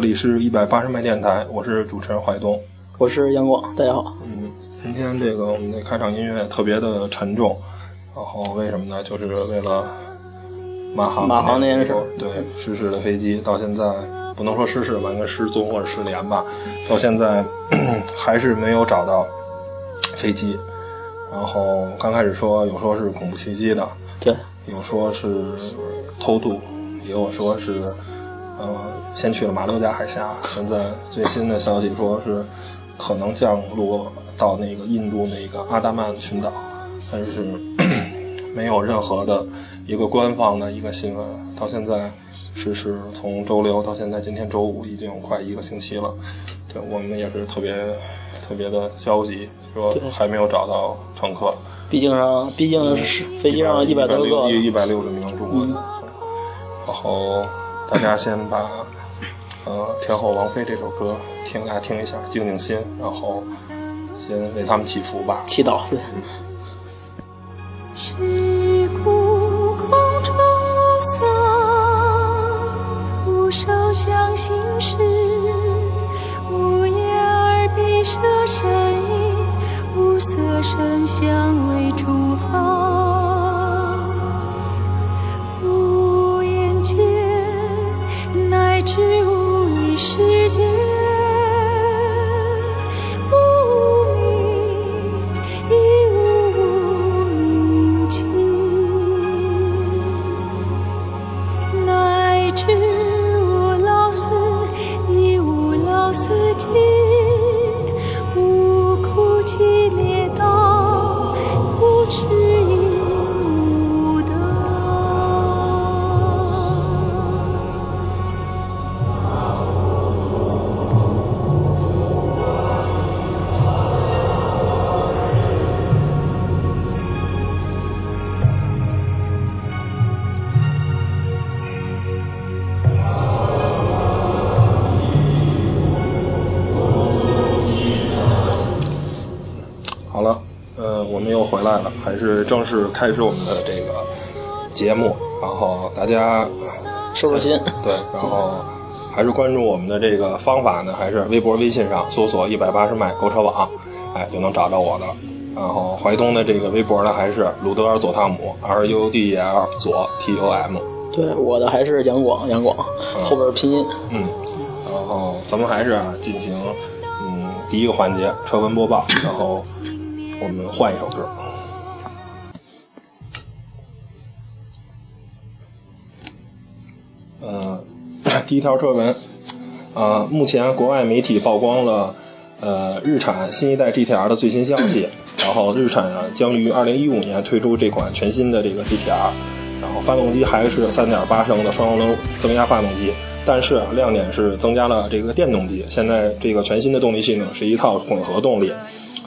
这里是一百八十麦电台，我是主持人怀东。我是杨广，大家好。嗯，今天这个我们的开场音乐特别的沉重，然后为什么呢？就是为了马航马航那件事对失事的飞机，到现在不能说失事吧，应该失踪或者失联吧，到现在 还是没有找到飞机。然后刚开始说有说是恐怖袭击的，对，有说是偷渡，也有说是呃先去了马六甲海峡，现在最新的消息说是可能降落到那个印度那个阿达曼群岛，但是 没有任何的一个官方的一个新闻。到现在是是从周六到现在，今天周五已经有快一个星期了。对我们也是特别特别的焦急，说还没有找到乘客。毕竟上，毕竟是飞机上一百多个，一一百六十名中国人。然后大家先把呃天后王菲这首歌听大家听一下，静静心，然后先为他们祈福吧。祈祷，对，是故空中无色，无受想行识，无眼耳鼻舌身意，无色声香味还是正式开始我们的这个节目。然后大家收收心。对，然后还是关注我们的这个方法呢，还是微博、微信上搜索“一百八十迈购车网”，哎，就能找到我的。然后淮东的这个微博呢，还是鲁德尔佐汤姆 R U D E L 左 T O M。对，我的还是杨广，杨广，后边拼音。嗯，然后咱们还是啊进行嗯第一个环节车闻播报，然后我们换一首歌。第一条车闻，啊，目前国外媒体曝光了呃日产新一代 GTR 的最新消息，然后日产啊将于二零一五年推出这款全新的这个 GTR，然后发动机还是三点八升的双涡轮增压发动机，但是亮点是增加了这个电动机，现在这个全新的动力系统是一套混合动力，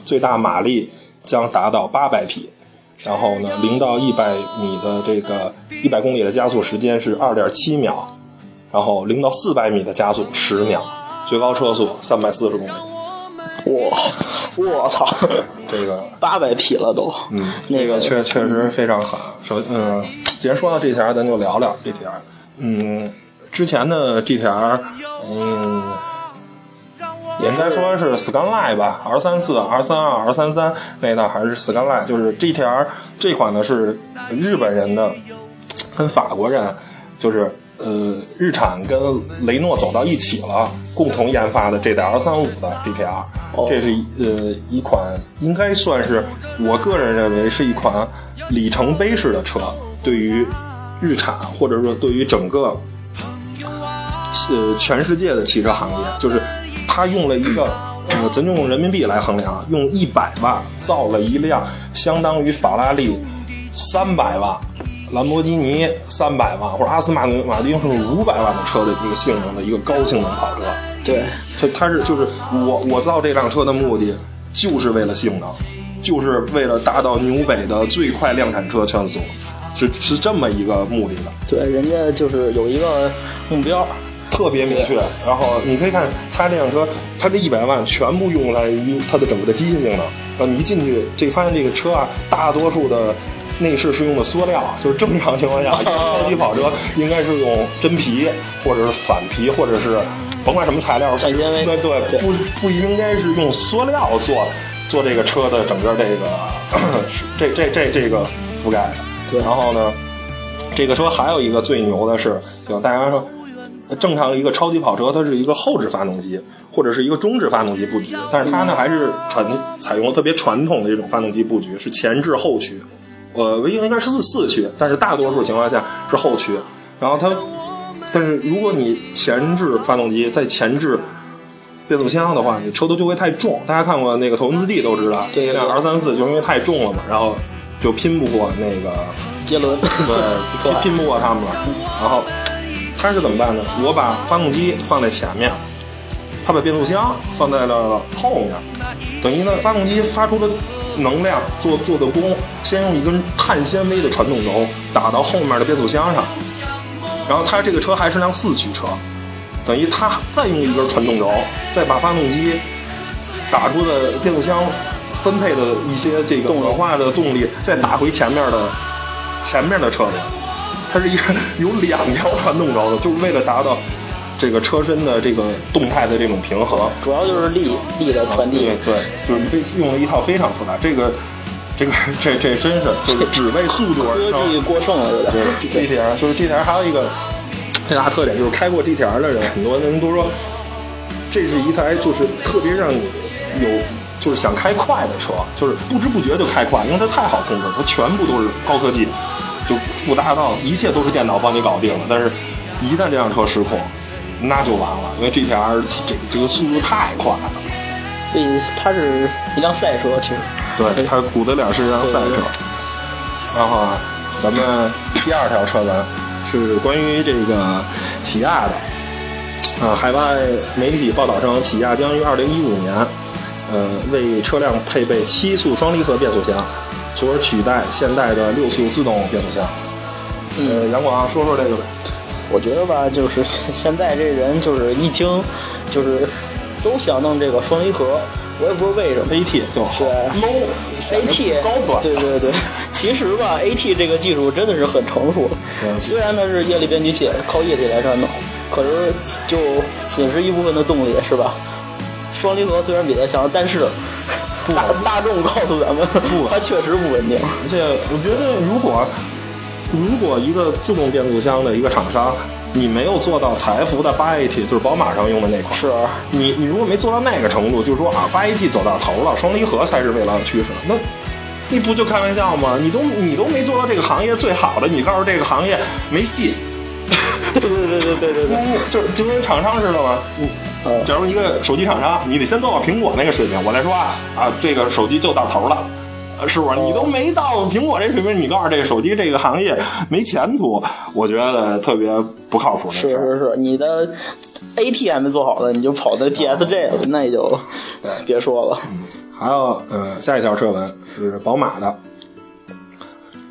最大马力将达到八百匹。然后呢，零到一百米的这个一百公里的加速时间是二点七秒，然后零到四百米的加速十秒，最高车速三百四十公里。哇，我操，这个八百匹了都。嗯，那个确确实非常狠。首嗯，既然说到 GTR，咱就聊聊 GTR。嗯，之前的 GTR，嗯，也应该说是 Skyline 吧，R 三四、R 三二、R 三三那代还是 Skyline，就是 GTR 这款呢是日本人的，跟法国人就是呃日产跟雷诺走到一起了，共同研发的这代 R 三五的 GTR，、哦。这是一呃一款应该算是我个人认为是一款里程碑式的车，对于日产或者说对于整个呃全世界的汽车行业，就是它用了一个呃，咱用人民币来衡量，用一百万造了一辆相当于法拉利三百万、兰博基尼三百万或者阿斯马马丁是五百万的车的一个性能的一个高性能跑车。对，它它是就是我我造这辆车的目的就是为了性能，就是为了达到纽北的最快量产车圈速。是是这么一个目的的。对，人家就是有一个目标，特别明确。然后你可以看它这辆车，它这一百万全部用来于它的整个的机械性能。啊，你一进去，这发现这个车啊，大多数的内饰是用的塑料，就是正常情况下，超级跑车应该是用真皮或者是反皮，或者是甭管什么材料，碳纤维对对，不不应该是用塑料做做这个车的整个这个这这这这个覆盖然后呢，这个车还有一个最牛的是，就大家说。正常一个超级跑车，它是一个后置发动机或者是一个中置发动机布局，但是它呢还是传采用了特别传统的这种发动机布局，是前置后驱，呃，应应该是四四驱，但是大多数情况下是后驱。然后它，但是如果你前置发动机再前置变速箱的话，你车头就会太重。大家看过那个头文字 D 都知道，对对对那 R 三四就因为太重了嘛，然后就拼不过那个 杰伦，对，拼拼不过他们了。然后他是怎么办呢？我把发动机放在前面，他把变速箱放在了后面，等于呢，发动机发出的能量做做的功，先用一根碳纤维的传动轴打到后面的变速箱上，然后它这个车还是辆四驱车，等于它再用一根传动轴，再把发动机打出的变速箱分配的一些这个转化的动力，再打回前面的前面的车里。它是一个 有两条传动轴的，就是为了达到这个车身的这个动态的这种平衡。主要就是力力的传递。对对，就是非用了一套非常复杂，这个这个 这这真是就是 只为速度而科技过剩了，有点。对 GTR 就是地铁还有一个最大特点就是开过地铁的人，很多人都说这是一台就是特别让你有就是想开快的车，就是不知不觉就开快，因为它太好控制，它全部都是高科技。就复杂到一切都是电脑帮你搞定了，但是，一旦这辆车失控，那就完了，因为 GTR 这这个速度太快了。所以它是一辆赛车，其实。对，它鼓的了是一辆赛车。然后啊，咱们第二条车文是关于这个起亚的。啊，海外媒体报道称，起亚将于二零一五年，呃，为车辆配备七速双离合变速箱。从而取代现代的六速自动变速箱。呃，杨广说说这个呗。我觉得吧，就是现现在这人就是一听，就是都想弄这个双离合，我也不知道为什么。AT 更好对 low AT 高端。对对对，其实吧，AT 这个技术真的是很成熟。虽然它是液力变矩器，靠液体来传动，可是就损失一部分的动力，是吧？双离合虽然比它强，但是。大大众告诉咱们，不，它确实不稳定。而且我觉得，如果如果一个自动变速箱的一个厂商，你没有做到财富的八 AT，就是宝马上用的那款，是你你如果没做到那个程度，就是说啊，八 AT 走到头了，双离合才是未来的趋势，那你不就开玩笑吗？你都你都没做到这个行业最好的，你告诉这个行业没戏。对对对对对对对，就就跟厂商似的嘛。嗯，假如一个手机厂商，你得先做到苹果那个水平，我来说啊啊，这个手机就到头了，是不是？你都没到苹果这水平，你告诉这个手机这个行业没前途，我觉得特别不靠谱。是是是，你的 ATM 做好了，你就跑到 TSG 了，那也就别说了。嗯，还有呃，下一条车文是宝马的，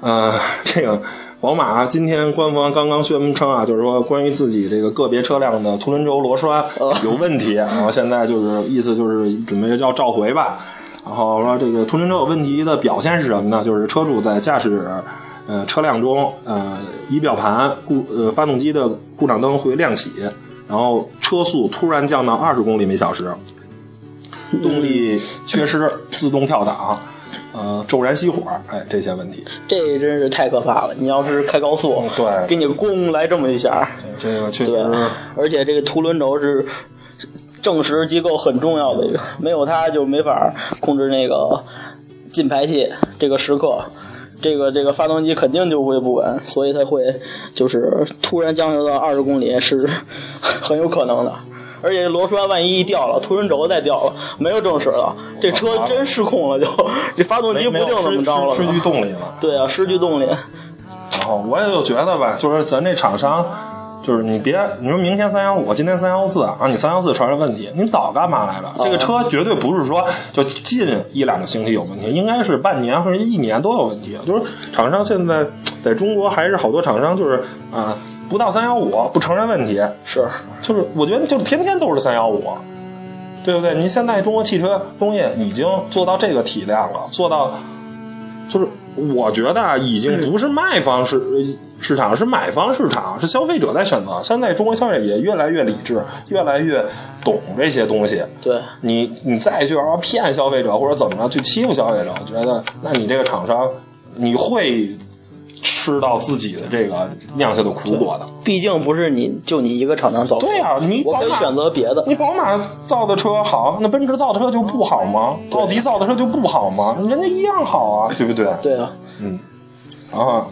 呃，这个。宝马今天官方刚刚宣称啊，就是说关于自己这个个别车辆的凸轮轴螺栓有问题，然后现在就是意思就是准备要召回吧。然后说这个凸轮轴有问题的表现是什么呢？就是车主在驾驶呃车辆中，呃仪表盘故呃发动机的故障灯会亮起，然后车速突然降到二十公里每小时，动力缺失，自动跳档。呃，骤然熄火，哎，这些问题，这真是太可怕了。你要是开高速，对，给你咣来这么一下，这个确实，而且这个凸轮轴是正时机构很重要的一个，没有它就没法控制那个进排气这个时刻，这个这个发动机肯定就会不稳，所以它会就是突然降下到二十公里是 很有可能的。而且螺栓万一一掉了，凸轮轴再掉了，没有正时了，这车真失控了，就 这发动机不定怎么着了，失去动力了。对啊，失去动力。然后我也就觉得吧，就是咱这厂商，就是你别你说明天三幺五，今天三幺四啊，你三幺四出现问题，你早干嘛来了？这个车绝对不是说就近一两个星期有问题，应该是半年或者一年都有问题。就是厂商现在在中国还是好多厂商就是啊，不到三幺五不承认问题，是就是我觉得就天天都是三幺五，对不对？你现在中国汽车工业已经做到这个体量了，做到就是我觉得啊，已经不是卖方市 市场，是买方市场，是消费者在选择。现在中国消费者也越来越理智，越来越懂这些东西。对，你你再去玩骗消费者或者怎么着去欺负消费者，我觉得那你这个厂商你会吃到自己的这个酿下的苦果的。毕竟不是你就你一个厂商造车。对呀、你我可以选择别的。你宝马造的车好，那奔驰造的车就不好吗？奥迪造的车就不好吗？人家一样好啊，对不对？对啊，嗯然后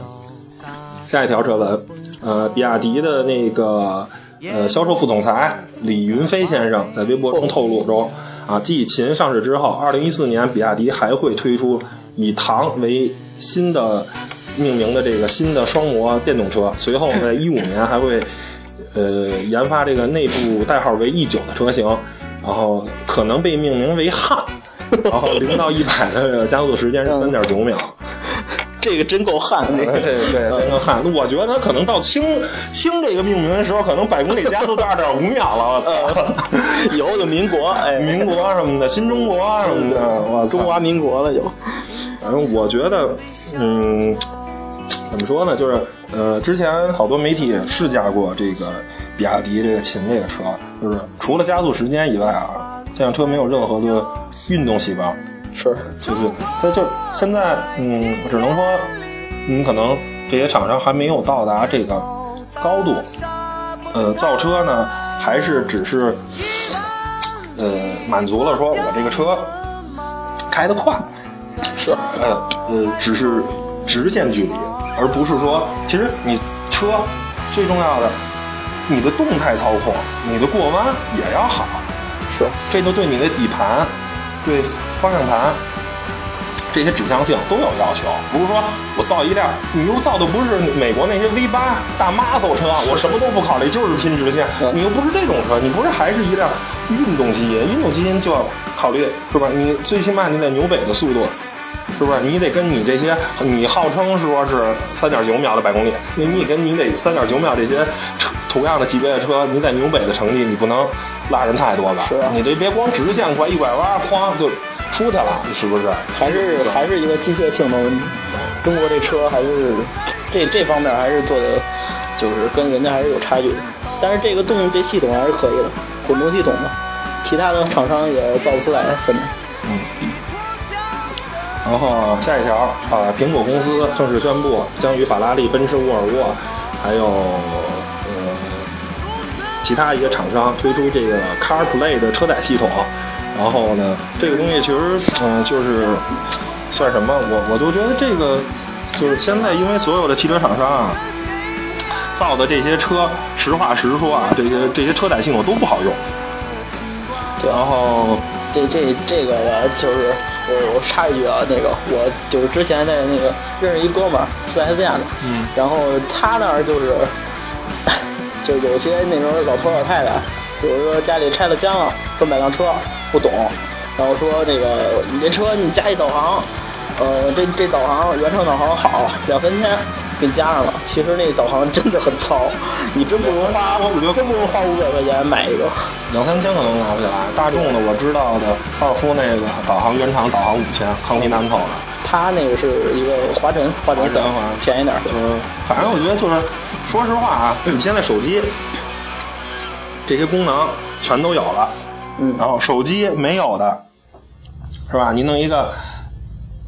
下一条车文，呃，比亚迪的那个呃销售副总裁李云飞先生在微博中透露中，啊，继秦上市之后，二零一四年比亚迪还会推出以唐为新的命名的这个新的双模电动车，随后在 一五年还会呃研发这个内部代号为 E 九的车型，然后可能被命名为汉。然后零到一百的加速时间是三点九秒，这个真够悍的。这个对对，真够汉，我觉得可能到清清这个命名的时候，可能百公里加速都二点五秒了，我操！以后就民国，哎，民国什么的，新中国什么的，我！中华民国了就。反正我觉得，嗯，怎么说呢？就是呃，之前好多媒体也试驾过这个比亚迪这个秦这个车，就是除了加速时间以外啊，这辆车没有任何的运动细胞。是，就是它就现在，嗯，只能说，你可能这些厂商还没有到达这个高度，呃，造车呢还是只是，呃，满足了说我这个车开得快，是，呃呃，只是直线距离，而不是说，其实你车最重要的，你的动态操控，你的过弯也要好，是，这就对你的底盘、对方向盘这些指向性都有要求。不是说我造一辆，你又造的不是美国那些 V 八大妈走车，我什么都不考虑，就是拼直线。嗯你又不是这种车，你不是还是一辆运动基因？运动基因就要考虑是吧？你最起码你得纽北的速度。是不是？你得跟你这些，你号称说是三点九秒的百公里，你你跟你得三点九秒这些车同样的级别的车，你在纽北的成绩你不能拉人太多吧？是啊你这别光直线快，一拐弯哐就出去了，是不是？还是还是一个机械性能。中国这车还是这这方面还是做的，就是跟人家还是有差距的。但是这个动这系统还是可以的，混动系统嘛，其他的厂商也造不出来。现在然后下一条啊，苹果公司正式宣布将与法拉利、奔驰、沃尔沃，还有呃其他一些厂商推出这个 CarPlay 的车载系统。然后呢，这个东西其实嗯、就是算什么？我我就觉得这个就是现在因为所有的汽车厂商啊造的这些车，实话实说啊，这些这些车载系统都不好用。然后这这这个呢，就是我我插一句啊，那个我就是之前在那个认识一哥们儿四 S 店的，嗯，然后他那儿就是 就有些那种老头老太太，比如说家里拆了家了，说买辆车不懂，然后说那个你这车你加一导航，呃，这这导航原厂导航好两三千。给你加上了，其实那导航真的很糙，你真不如花，我觉得真不如花五百块钱买一个。两三千可能拿不起来。大众的我知道的，高尔夫那个导航原厂导航五千，康迪南透的，它那个是一个华晨，华晨三华晨华晨便宜点儿。就是反正我觉得就是，说实话啊，你现在手机这些功能全都有了，嗯然后手机没有的，是吧？你弄一个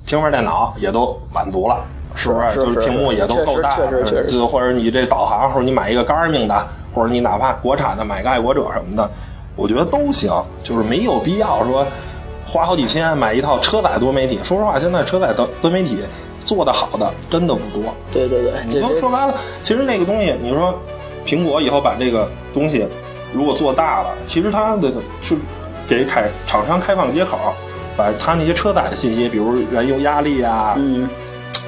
平板电脑也都满足了。是不是就是屏幕也都够大确实确实确实就或者你这导航，或者你买一个 Garmin 的，或者你哪怕国产的买个爱国者什么的，我觉得都行，就是没有必要说花好几千买一套车载多媒体。说实话，现在车载多多媒体做的好的真的不多。对对对，你就说白了，其实那个东西，你说苹果以后把这个东西如果做大了，其实它的是给开厂商开放接口，把它那些车载的信息，比如燃油压力啊、嗯，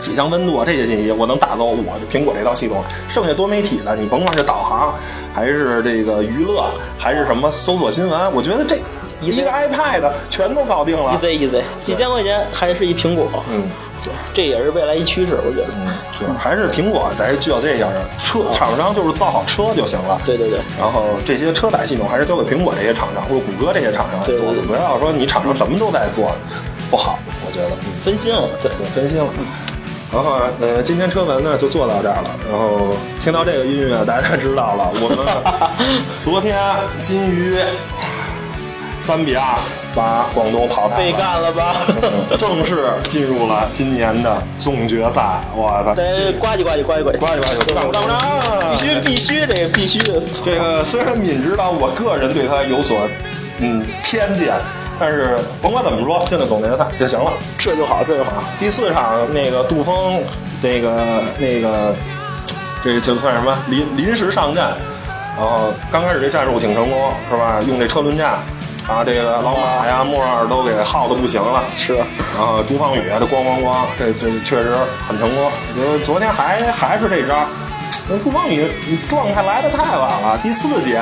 水箱温度啊这些信息，我能打造我这苹果这套系统。剩下多媒体的，你甭管是导航，还是这个娱乐，还是什么搜索新闻，我觉得这一个 iPad 全都搞定了。easy easy，几千块钱还是一苹果，嗯，这也是未来一趋势，我觉得。嗯是还是苹果咱就要这样的车厂商就是造好车就行了。对对对，然后这些车载系统还是交给苹果这些厂商或者谷歌这些厂商来做不要说你厂商什么都在做，不好，我觉得。嗯分心了，对。对，分心了。然后呃，今天车文呢就做到这儿了。然后听到这个音乐，大家知道了，我们 昨天金鱼三比二把广东淘汰被，干了吧？嗯 正式进入了今年的总决赛。我操！得呱唧呱唧呱唧呱唧，呱唧呱唧鼓掌鼓掌鼓掌必须必须，这个必须的。这个虽然敏知道我个人对他有所嗯偏见，但是甭管怎么说，进了总决赛就行了。这就好，这就好。第四场那个杜峰，那个那个，这就算什么临临时上阵，然后刚开始这战术挺成功，是吧？用这车轮战，把这个老马呀、莫尔都给耗的不行了。是，然后朱芳雨这咣咣咣，这这确实很成功。我觉得昨天还还是这招，那朱芳雨状态来的太晚了，第四节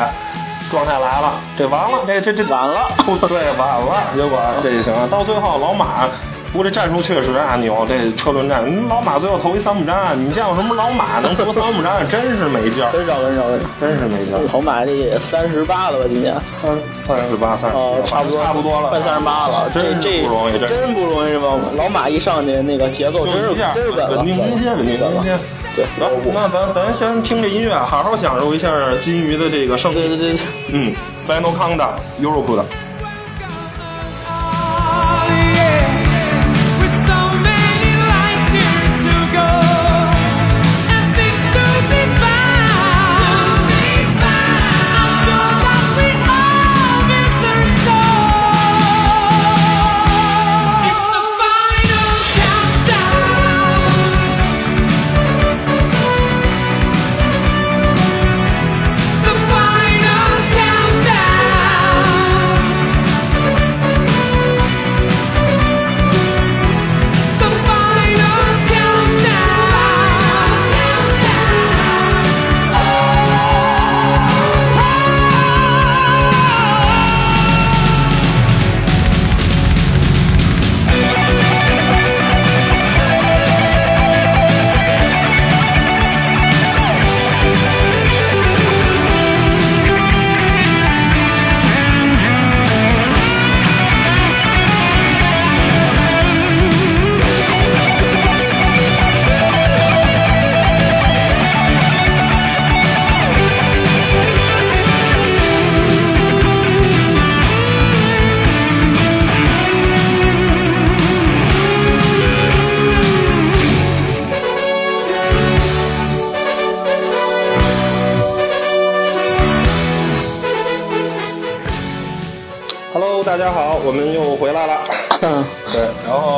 状态来了，这完了，这这这晚了 对，晚了，结果这就行了。到最后老马。不过这战术确实啊牛，这车轮战，老马最后投一三不沾，你见过什么老马能投三不沾，真是没劲儿，很少很少。真是没劲儿。老马这也三十八了吧？今年三三十八、三十八，差不多差不多了，快三十八了。这真这不容易，真不容易，是吧？老马一上去，那个节奏真是真是稳了，稳定真心，稳定真心。对，来，那咱咱先听这音乐，好好享受一下金鱼的这个胜利。对对对，嗯，Final Countdown Europe 的。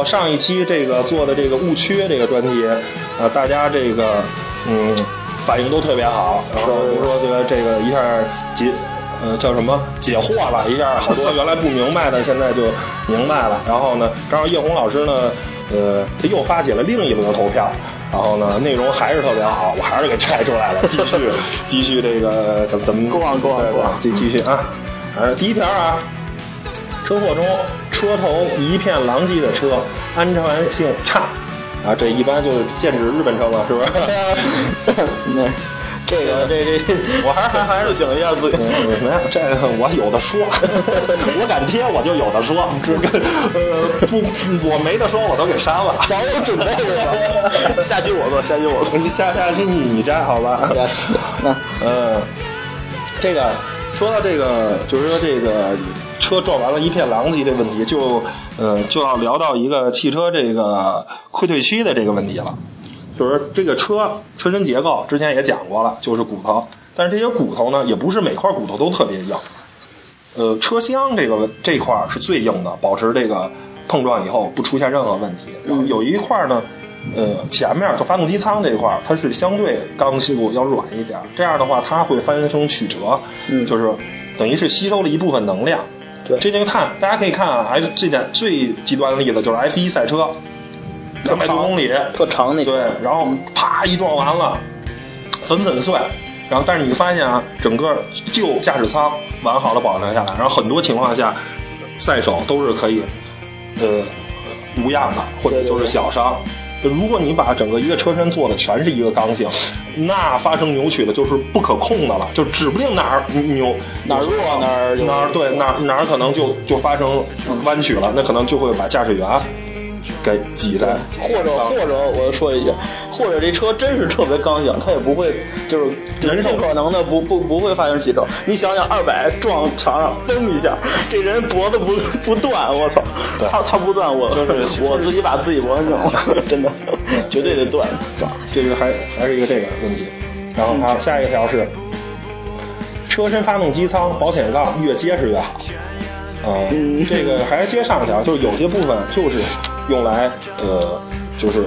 上一期这个做的这个误区这个专题，呃，大家这个嗯反应都特别好，然后比如说这个这个一下解呃叫什么解惑了一下，好多原来不明白的现在就明白了。然后呢，正好叶红老师呢，呃，他又发起了另一轮投票。然后呢，内容还是特别好，我还是给拆出来了，继续 继续这个怎么怎么 on, 对 go on 继继续啊，反正，第一条啊，车祸中车头一片狼藉的车，安全性差啊，这一般就是剑指日本车嘛，是不是？那 这个这这，我还还还是想一下自己。嗯没有这个我有的说，我敢贴我就有的说，这个呃不我没得说我都给删了。早有准备是吧？下期我做，下期我做。下下期你你摘好吧那嗯，这个说到这个，就是说这个车撞完了一片狼藉这问题，就呃就要聊到一个汽车这个溃退区的这个问题了。就是这个车车身结构之前也讲过了，就是骨头，但是这些骨头呢，也不是每块骨头都特别硬。呃，车厢这个这块是最硬的，保持这个碰撞以后不出现任何问题。然后有一块呢，呃，前面就发动机舱这一块，它是相对刚性要软一点，这样的话它会发生曲折，嗯就是等于是吸收了一部分能量。对这就看大家可以看啊，F 这点最极端的例子就是 F 一赛车，两百多公里，特长那对，然后啪一撞完了，粉粉碎。然后，但是你发现啊，整个旧驾驶舱完好的保留下来，然后很多情况下，赛手都是可以，呃，无恙的，或者就是小伤。如果你把整个一个车身做的全是一个刚性，那发生扭曲的就是不可控的了，就指不定哪儿扭哪儿弱哪儿哪儿对哪儿哪儿可能就就发生弯曲了，那可能就会把驾驶员给挤在或者或者我说一句，或者这车真是特别刚性，它也不会就是人性不可能的不不不会发生起轴。你想想，二百撞墙上，嘣一下，这人脖子不不断，我操，他他不断，我就是我自己把自己脖子弄了，真的绝对得断。这个还还是一个这个问题。然后还有下一个条是，车身发动机舱保险杠越结实越好。嗯，这个还是接上一条，就是有些部分就是用来呃，就是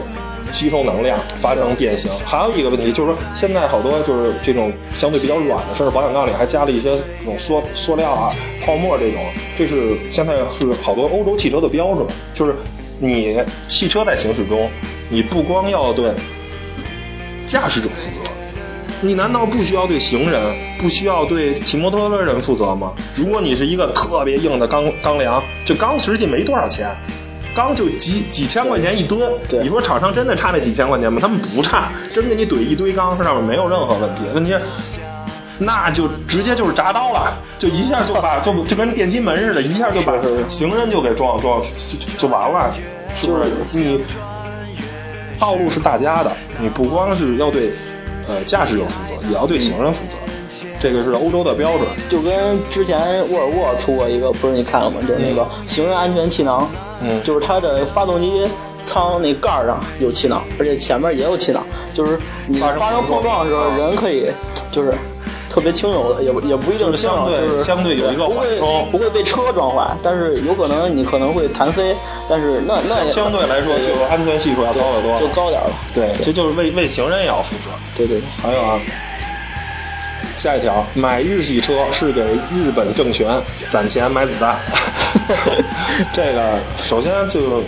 吸收能量，发生变形。还有一个问题就是说，现在好多就是这种相对比较软的，甚至保险杠里还加了一些这种塑塑料啊、泡沫这种，这是现在是好多欧洲汽车的标准，就是你汽车在行驶中，你不光要对驾驶者负责。你难道不需要对行人、不需要对骑摩托的人负责吗？如果你是一个特别硬的钢钢梁，这钢实际没多少钱，钢就几几千块钱一吨。对你说厂商真的差那几千块钱吗？他们不差，真给你怼一堆钢上面没有任何问题。问题是，那就直接就是铡刀了，就一下就把 就就跟电梯门似的，一下就把行人就给撞撞就就就完了，是不是？你道路是大家的，你不光是要对呃驾驶者负责，也要对行人负责。这个是欧洲的标准。就跟之前沃尔沃出过一个，不是你看了吗？就是那个行人安全气囊，嗯就是它的发动机舱那盖儿上有气囊，而且前面也有气囊，就是你发生碰撞的时候，人可以就是特别轻柔的，也不也不一定就是轻柔，相对就是相对有一个不会缓冲不会被车撞坏，但是有可能你可能会弹飞，但是那那也相对来说，就是安全系数要高得多。就高点儿了。对，这就是为为行人也要负责。对对对，还有啊，下一条，买日系车是给日本政权攒钱买子弹。这个首先就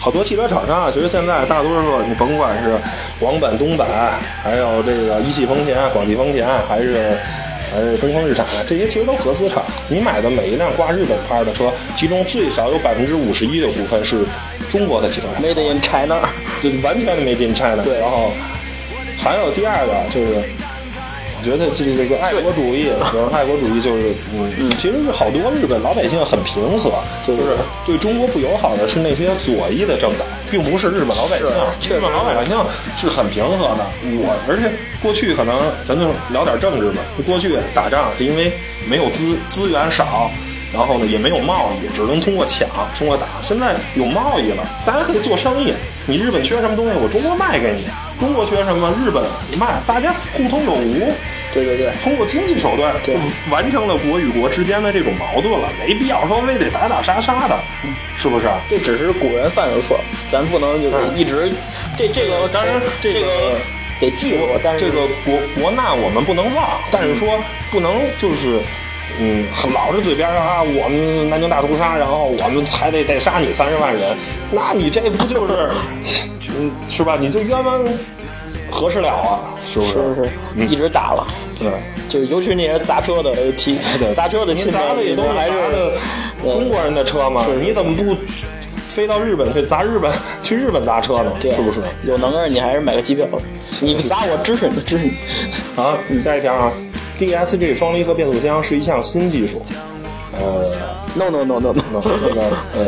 好多汽车厂商啊，其实现在大多数你甭管是广本、东本，还有这个一汽丰田、广汽丰田，还是还是东风日产，这些其实都合资厂。你买的每一辆挂日本牌的车，其中最少有百分之五十一的股份是中国的汽车厂。Made in China，就完全的 made in China。对然后还有第二个就是，我觉得这个这个爱国主义，就是爱国主义就是，嗯，其实是好多日本老百姓很平和，就是对中国不友好的是那些左翼的政党，并不是日本老百姓。日本老百姓是很平和的。我而且过去可能咱就聊点政治吧，过去打仗是因为没有资资源少。然后呢，也没有贸易，只能通过抢，通过打。现在有贸易了，大家可以做生意。你日本缺什么东西，我中国卖给你；中国缺什么，日本卖，大家互通有无。对对对，通过经济手段对 完成了国与国之间的这种矛盾了，没必要说非得打打杀杀的，是不是？这只是古人犯的错，咱不能就是一直这这个当然这个这个得记住，但是这个国国难我们不能忘，但是说不能就是。嗯，很老是嘴边上啊，我们南京大屠杀，然后我们还得得杀你三十万人，那你这不就是，嗯，是吧？你就冤枉合适了啊，是不是？是是嗯。一直打了，对，就是尤其是那些砸车的提对 砸车的你亲戚砸的也都是还是砸的中国人的车嘛，你怎么不飞到日本去砸日本，去日本砸车呢？对是不是？有能耐你还是买个机票，你砸我支持你支持你。好，下一条啊，DSG 双离合变速箱是一项新技术，呃，No no no no 那 no，那个呃，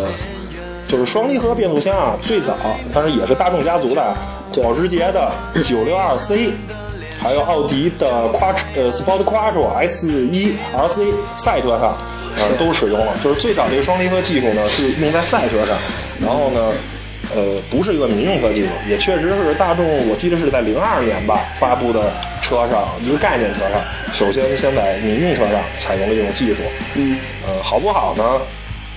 就是双离合变速箱啊，最早当然也是大众家族的，对保时捷的 962C，还有奥迪的 Quattro 呃 Sport Quattro S 1 RC 赛车上，呃都使用了。就是最早这个双离合技术呢是用在赛车上，然后呢。呃，不是一个民用车技术，也确实是大众，我记得是在零二年吧发布的车上一个概念车上，首先先在民用车上采用了这种技术。嗯，呃，好不好呢？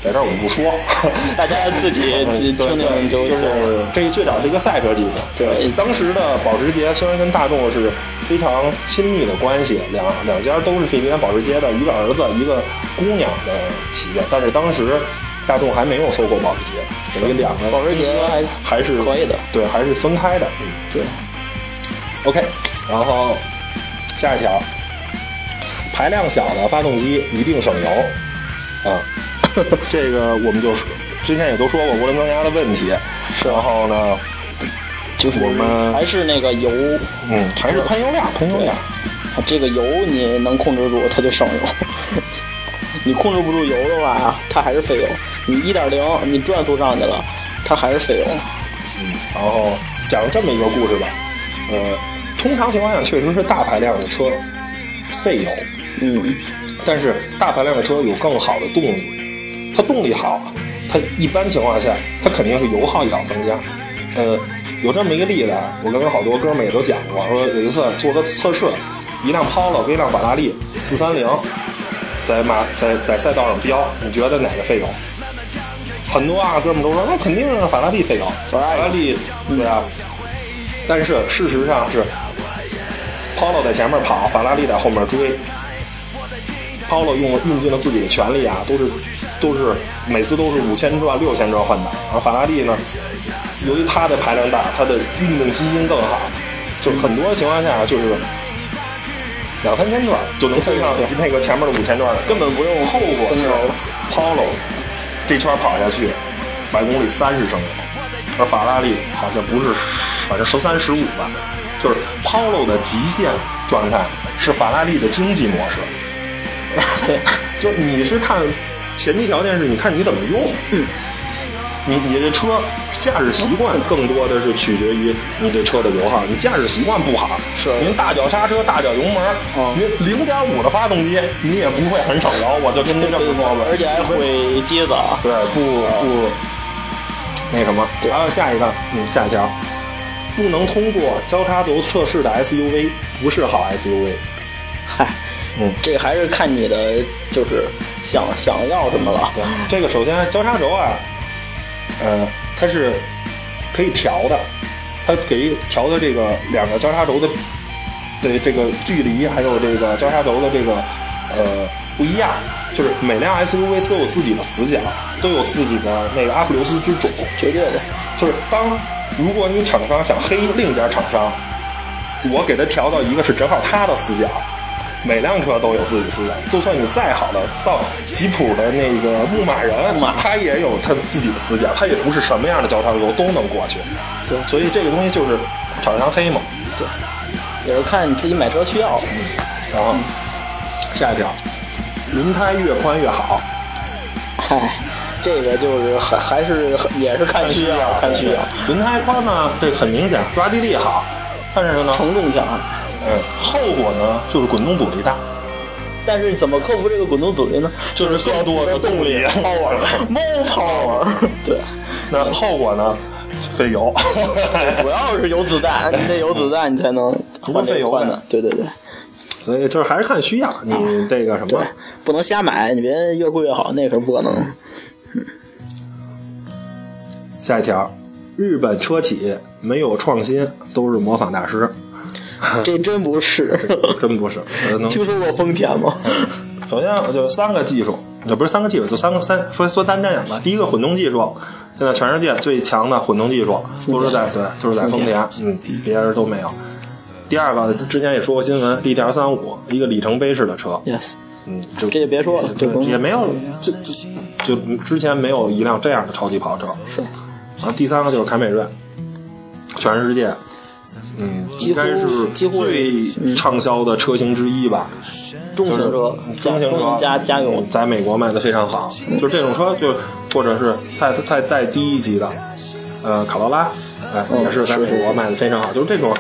在这儿我们不说，大家自己 听听就就是这最早是一个赛车技术。对当时的保时捷虽然跟大众是非常亲密的关系，两两家都是费迪安保时捷的一个儿子一个姑娘的企业，但是当时大众还没有收购保时捷，所以两个保时捷还还是可以的对，还是分开的。嗯对，，OK，然后下一条，排量小的发动机一定省油啊，这个我们就是之前也都说过涡轮增压的问题，然后呢，就是我们还是那个油，嗯，还是喷油量，喷油量。啊这个油你能控制住，它就省油。你控制不住油的话，它还是费油。你一点零，你转速上去了，它还是费油。嗯然后讲这么一个故事吧，呃，通常情况下确实是大排量的车费油，嗯，但是大排量的车有更好的动力，它动力好，它一般情况下它肯定是油耗也要增加。呃，有这么一个例子，啊，我跟好多哥们也都讲过，说有一次做个测试，一辆 Polo 跟一辆法拉利四三零，在马在在赛道上飙，你觉得哪个费油？很多啊，哥们都说那肯定是法拉利费油，法拉利拉利对啊。但是事实上是，Polo 在前面跑，法拉利在后面追。Polo 用用尽了自己的全力啊，都是都是每次都是五千转、六千转换挡。而法拉利呢，由于它的排量大，它的运动基因更好，就是很多情况下就是两三千转就能追上那个前面的五千转，根本不用后果是 Polo 这圈跑下去，百公里三十升油，而法拉利好像不是，反正十三十五吧。就是 Polo 的极限状态是法拉利的经济模式，就是你是看前提条件是你看你怎么用，你你这车驾驶习惯更多的是取决于你这车的油耗，你驾驶习惯不好，是。您大脚刹车、大脚油门，嗯您零点五的发动机，你也不会很省油，我就跟您这么说吧。而且还会接子啊。对，不不那什么，对。还有下一个，嗯，下一条，不能通过交叉轴测试的 SUV 不是好 SUV。嗨，嗯，这个还是看你的，就是想想要什么了。对，这个首先交叉轴啊，呃，它是可以调的，它可以调的这个两个交叉轴的的这个距离，还有这个交叉轴的这个呃不一样，就是每辆 SUV 都有自己的死角，都有自己的那个阿普留斯之种，绝对的，就是当如果你厂商想黑另一家厂商，我给他调到一个是正好他的死角。每辆车都有自己的死角，就算你再好的，到吉普的那个牧马人，他也有他自己的死角，他也不是什么样的交叉轴都能过去。对所以这个东西就是厂商黑嘛。对，也是看你自己买车需要。嗯然后下一条，轮胎越宽越好，嗨，这个就是还还是也是看需要，看需要，轮胎宽呢，这个很明显抓地力好，但是呢，承重强。嗯，后果呢就是滚动阻力大。但是怎么克服这个滚动阻力呢？就是更多的动力 power，more power。对，那后果呢？费油，主要是有子弹，你得有子弹，你才能换费油换的。对对对所以就是还是看需要，你这个什么，，不能瞎买，你别越贵越好，那可是不可能。下一条，日本车企没有创新都是模仿大师，这真不是。真不是。听说过丰田吗？首先就三个技术，也不是三个技术，就三个三说说单点吧。第一个混动技术，现在全世界最强的混动技术都是在对，就是在丰田，嗯，别人都没有。第二个之前也说过新闻，DTR 三五一个里程碑式的车，Yes，嗯，就这就别说了，对也没有，就就就之前没有一辆这样的超级跑车。是然后第三个就是凯美瑞，全世界，嗯，应该是几乎最畅销的车型之一吧。中型车，中型车家用嗯，在美国卖的非常好。就这种车，就或者是再再再低一级的，呃，卡罗拉，哎，嗯也是在美国卖的非常好。就是这种，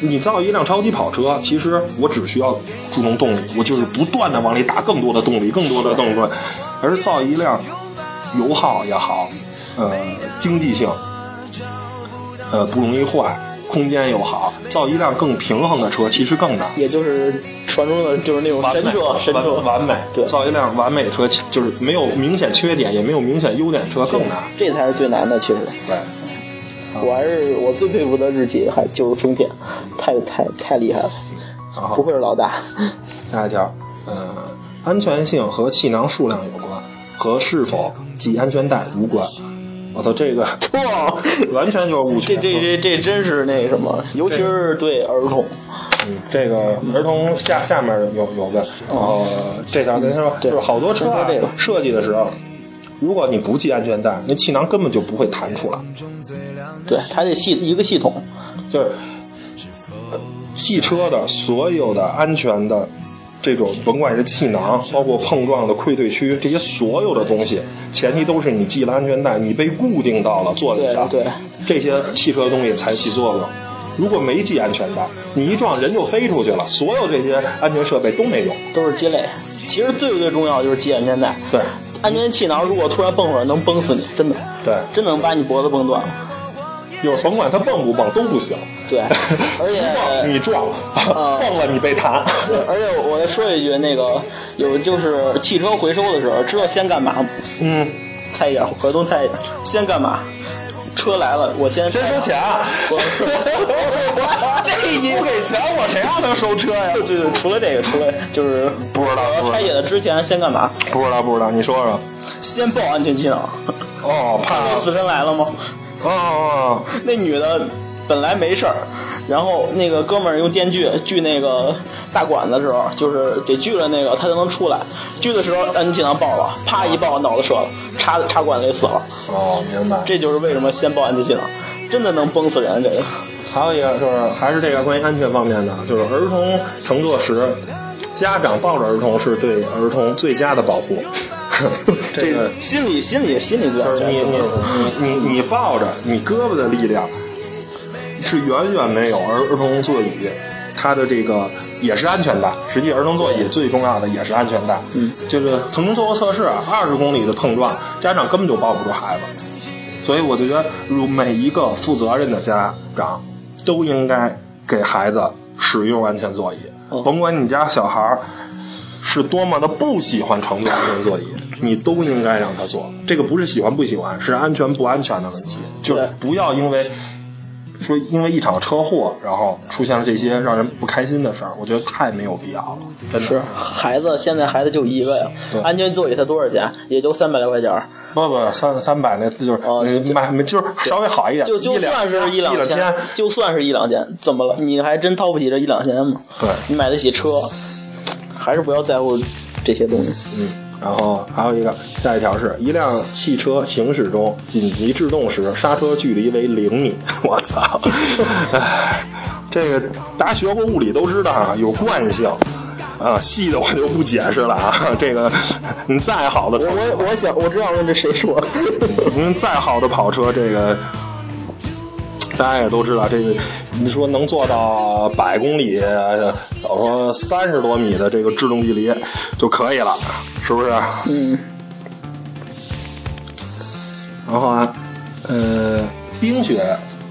你造一辆超级跑车，其实我只需要注重动力，我就是不断的往里打更多的动力，更多的动力，而造一辆油耗也好，呃，经济性，呃，不容易坏，空间又好，造一辆更平衡的车其实更难。也就是传说中的就是那种神车，神车完完美，对造一辆完美车，就是没有明显缺点，也没有明显优点的车更难。这才是最难的。其实，对，我还是我最佩服的日企，还就是丰田，太太太厉害了，不愧是老大。下一条，呃，安全性和气囊数量有关。和是否系安全带无关。我操，这个哇，完全就是误区。这这这这真是那什么，尤其是对儿童。嗯，这个儿童下下面有有个，然后这条跟他说，就是好多车这个设计的时候，如果你不系安全带，那气囊根本就不会弹出来。对，它这系一个系统，就是呃汽车的所有的安全的这种，甭管是气囊，包括碰撞的溃退区，这些所有的东西，前提都是你系了安全带，你被固定到了座椅上，对对这些汽车的东西才起作用。如果没系安全带，你一撞人就飞出去了，所有这些安全设备都没用。都是鸡肋。其实最最重要就是系安全带。对安全气囊如果突然蹦出来，能崩死你，真的，对，真能把你脖子崩断了。就是甭管它蹦不蹦都不行。对，而且你撞，呃蹦了你被弹。对，而且我再说一句，那个有就是汽车回收的时候，知道先干嘛吗？嗯，猜一下，河东猜一下，先干嘛？车来了，我先先 收钱。我这一不给钱，我谁让他收车呀？对对，除了这个，除了就是不知道拆解的之前先干嘛？不知道不知道，你说说。先报安全气囊。哦，怕死神来了》吗？哦哦，那女的本来没事儿，然后那个哥们儿用电锯锯那个大管的时候，就是得锯了那个，他才能出来。锯的时候安全气囊爆了，啪一爆脑子折了，插插管里死了。哦，明白。这就是为什么先爆安全气囊，真的能崩死人。这个还有一个就是，还是这个关于安全方面的，就是儿童乘坐时，家长抱着儿童是对儿童最佳的保护。这个心理心理心理最安全。就是你你你你你抱着，你胳膊的力量是远远没有儿儿童座椅它的这个也是安全带。实际儿童座椅最重要的也是安全带。嗯，就是曾经做过测试，二十公里的碰撞，家长根本就抱不住孩子。所以我就觉得，如每一个负责任的家长都应该给孩子使用安全座椅，哦甭管你家小孩儿是多么的不喜欢乘坐安全座椅，你都应该让他坐。这个不是喜欢不喜欢，是安全不安全的问题。就是不要因为说因为一场车祸，然后出现了这些让人不开心的事儿，我觉得太没有必要了，真的是孩子，现在孩子就一个呀对，安全座椅才多少钱？也就三百来块钱儿。不不三三百那就是、哦买就是稍微好一点，就就算是一两千千，，就算是一两千，怎么了？你还真掏不起这一两千吗？对你买得起车，还是不要在乎这些东西。嗯，然后还有一个，下一条是一辆汽车行驶中紧急制动时，刹车距离为零米。我操！唉，这个大家学过物理都知道啊，有惯性。啊，细的我就不解释了啊。这个，你再好的，我我我想我知道这谁说，您再好的跑车，这个大家也都知道，这个你说能做到百公里，呃我说三十多米的这个制动距离就可以了，是不是？嗯，然后啊，呃，冰雪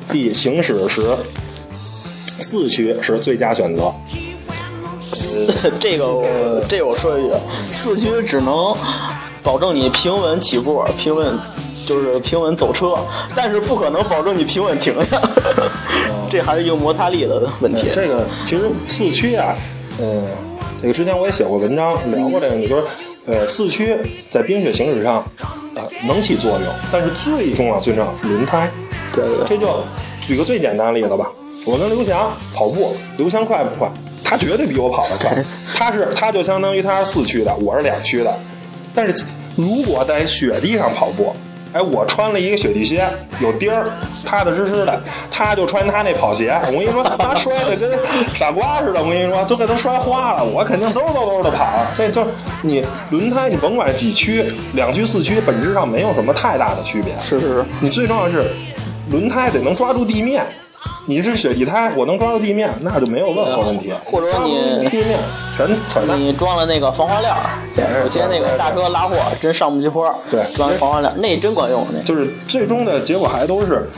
地行驶时，四驱是最佳选择。这个我这个我说一句，四驱只能保证你平稳起步，平稳就是平稳走车，但是不可能保证你平稳停下，这还是一个摩擦力的问题。这个其实四驱啊，嗯、这个之前我也写过文章聊过这个，你说，呃，四驱在冰雪行驶上，呃，能起作用，但是最重要最重要是轮胎。对对对这就举个最简单的例子吧，我跟刘翔跑步，刘翔快不快？他绝对比我跑得快，他是他就相当于他是四驱的，我是两驱的。但是如果在雪地上跑步，哎，我穿了一个雪地靴，有钉儿，踏踏实实的，他就穿他那跑鞋，我跟你说，他摔的跟傻瓜似的，我跟你说，都给他摔花了，我肯定嘚嘚嘚的跑。这就你轮胎，你甭管几驱，两驱、四驱，本质上没有什么太大的区别。是是是，你最重要的是轮胎得能抓住地面。你是雪地胎，我能抓到地面，那就没有任何问题。或者说你地面全踩蛋。你装了那个防滑链儿，有些那个大车拉货真上不去坡，对装防滑链儿那真管用，那就是最终的结果还都是，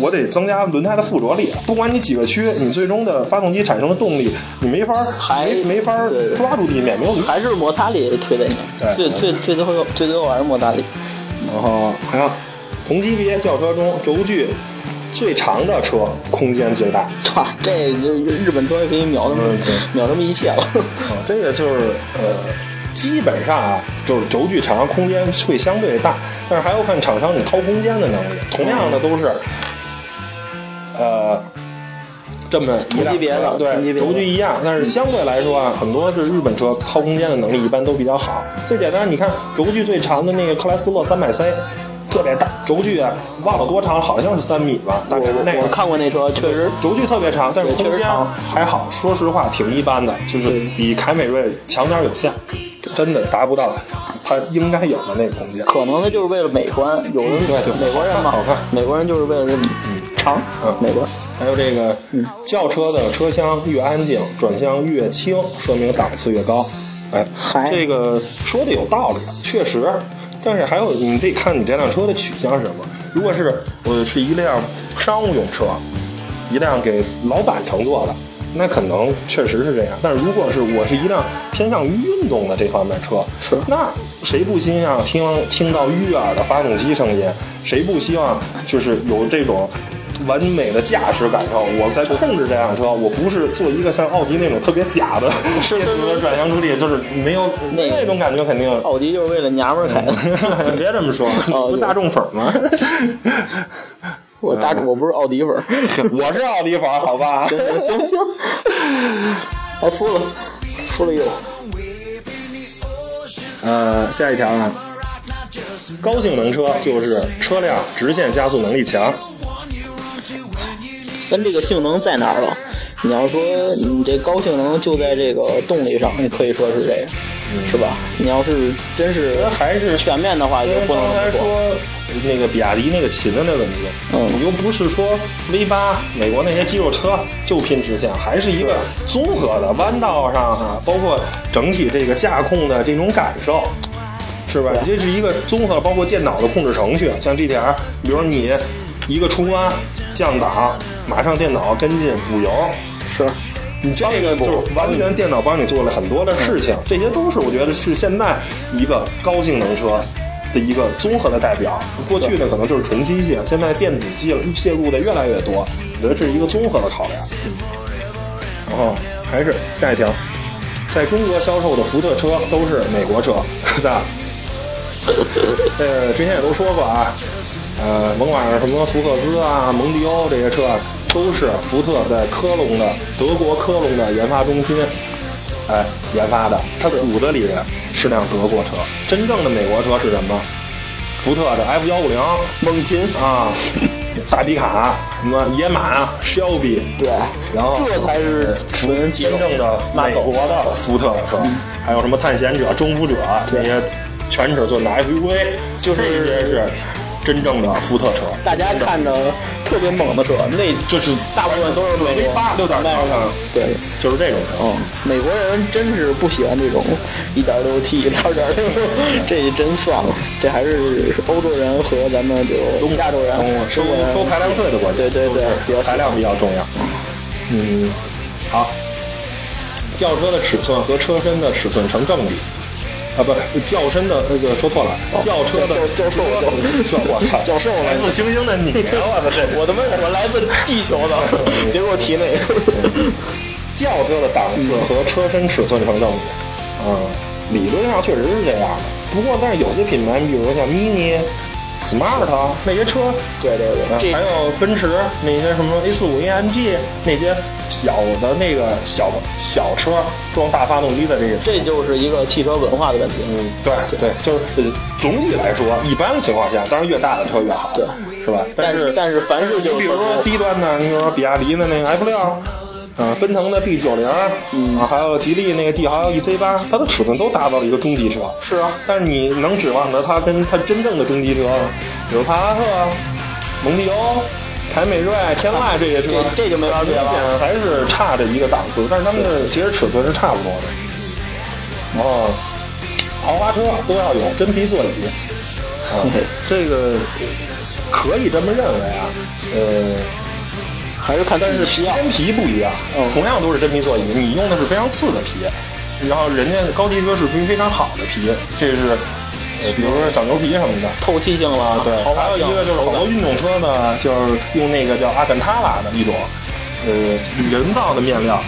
我得增加轮胎的附着力。不管你几个区，你最终的发动机产生的动力，你没法还没没法抓住地面，没有还是摩擦力推的你，对最最最最后最最后还是摩擦力。然后还有同级别轿车中轴距最长的车空间最大。哇，这就日本车可以秒他们嗯秒他们一切了。啊，这个就是呃，基本上啊，就是轴距长，空间会相对大，但是还要看厂商你掏空间的能力。同样的都是，呃，这么同级别的对轴距一样，但是相对来说啊，很多是日本车掏空间的能力一般都比较好。最简单，你看轴距最长的那个克莱斯勒三百 C，特别大，轴距啊忘了多长，好像是三米吧，大概是那个。我我看过那车，确实。轴距特别长，但是确空间实还好，说实话挺一般的，就是比凯美瑞强点儿有限，真的达不到它应该有的那个空间。可能它就是为了美观，有的对对。美国人嘛，好看。美国人就是为了这长，嗯。美观。还有这个轿车的车厢越安静，转向越轻，说明档次越高。哎，这个说的有道理，确实。但是还有，你得看你这辆车的取向是什么。如果是我是一辆商务用车，一辆给老板乘坐的，那可能确实是这样。但是如果是我是一辆偏向于运动的这方面车，是那谁不希望听听到悦耳的发动机声音？谁不希望就是有这种完美的驾驶感受？我在控制这辆车，我不是做一个像奥迪那种特别假的 电子的转向助力，就是没有那那种感觉，肯定。奥迪就是为了娘们儿开的。别这么说，哦不是大众粉吗？我大我不是奥迪粉儿。我是奥迪粉，好吧？行行行行，还出了出了一个，呃，下一条啊，高性能车就是车辆直线加速能力强。咱这个性能在哪儿了？你要说你这高性能就在这个动力上，也可以说是这个，是吧？你要是真是还是全面的话，就不能说那个比亚迪那个秦的那问题，嗯你又不是说 V 八美国那些肌肉车就拼直线，还是一个综合的弯道上啊，包括整体这个驾控的这种感受。是吧？这是一个综合，包括电脑的控制程序，像 GTR，比如你一个出弯、降档，马上电脑跟进补油，是。你这个就是完全电脑帮你做了很多的事情，这些都是我觉得是现在一个高性能车的一个综合的代表。过去呢可能就是纯机械，现在电子介介入的越来越多，我觉得这是一个综合的考量。然后还是下一条，在中国销售的福特车都是美国车，是吧？呃，之前也都说过啊，呃，甭管是什么福克斯啊、蒙迪欧这些车啊，都是福特在科隆的德国科隆的研发中心，哎，研发的。它骨子里是辆德国车，真正的美国车是什么？福特的 F 幺五零、猛禽，啊，大皮卡，什么野马、Shelby，对，然后这才是纯真正的美国的福特的车，还有什么探险者、征服者那些全尺寸的 SUV，就是这些是真正的福特车。大家看着特别猛的车，那就是大部分都是美 V 国八六点零的，对，就是这种车。嗯，美国人真是不喜欢这种一点六 T、一点点六，这真算了，这还是欧洲人和咱们就亚洲人收中国人收排量税的关系，对对对，比较排量比较重要。嗯，好，轿车的尺寸和车身的尺寸成正比。啊，不，轿身的呃，就说错了，轿车的教教授教我操，教授来自星星的你，我操，这我他妈我来自地球的，别给我提那个。轿车的档次和车身尺寸成正比，嗯，理论上确实是这样的。不过，但是有些品牌，你比如说像 Mini、Smart 那些车，对对对，还有奔驰那些什么 A 四五 AMG 那些小的那个小小车装大发动机的这个，这就是一个汽车文化的问题。嗯，对对，就是呃总体来说，一般的情况下，当然越大的车越好，对，是吧？但是但是凡是就比如说低端的，你比如说比亚迪的那个 F 六。啊，奔腾的 B 九零，嗯，啊，还有吉利那个帝豪 EC 八，它的尺寸都达到了一个中级车。是啊，但是你能指望着它跟它真正的中级车，比如帕萨特、蒙迪欧、凯美瑞、天籁这些车，这这就没法比了明显还是差着一个档次。但是它们的其实尺寸是差不多的。然后，豪华车都要有真皮座椅，啊，这个可以这么认为啊，呃。还是看但是皮啊，真皮不一样，嗯同样都是真皮座椅，你用的是非常次的皮，然后人家高级车是非非常好的皮，这是呃，比如说小牛皮什么的。透气性了，对，还有一个就是好多运动车呢，就是用那个叫阿肯塔拉的一种呃人造的面料，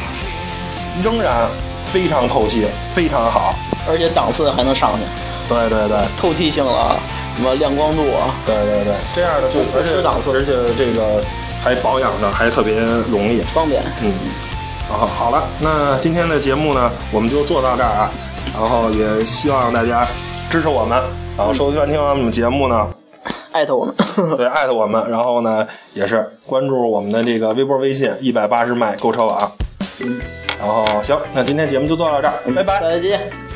仍然非常透气，非常好。而且档次还能上去，对对对透气性了，什么亮光度啊，对对对，这样的就而且适档次而且这个还保养的还特别容易。方便。嗯，然后好了，那今天的节目呢，我们就做到这儿啊。然后也希望大家支持我们，然后收听完听完我们节目呢，艾特我们，对，艾特我们，然后呢也是关注我们的这个微博、微信一百八十迈购车网。嗯，然后行，那今天节目就做到这儿，拜拜。再见。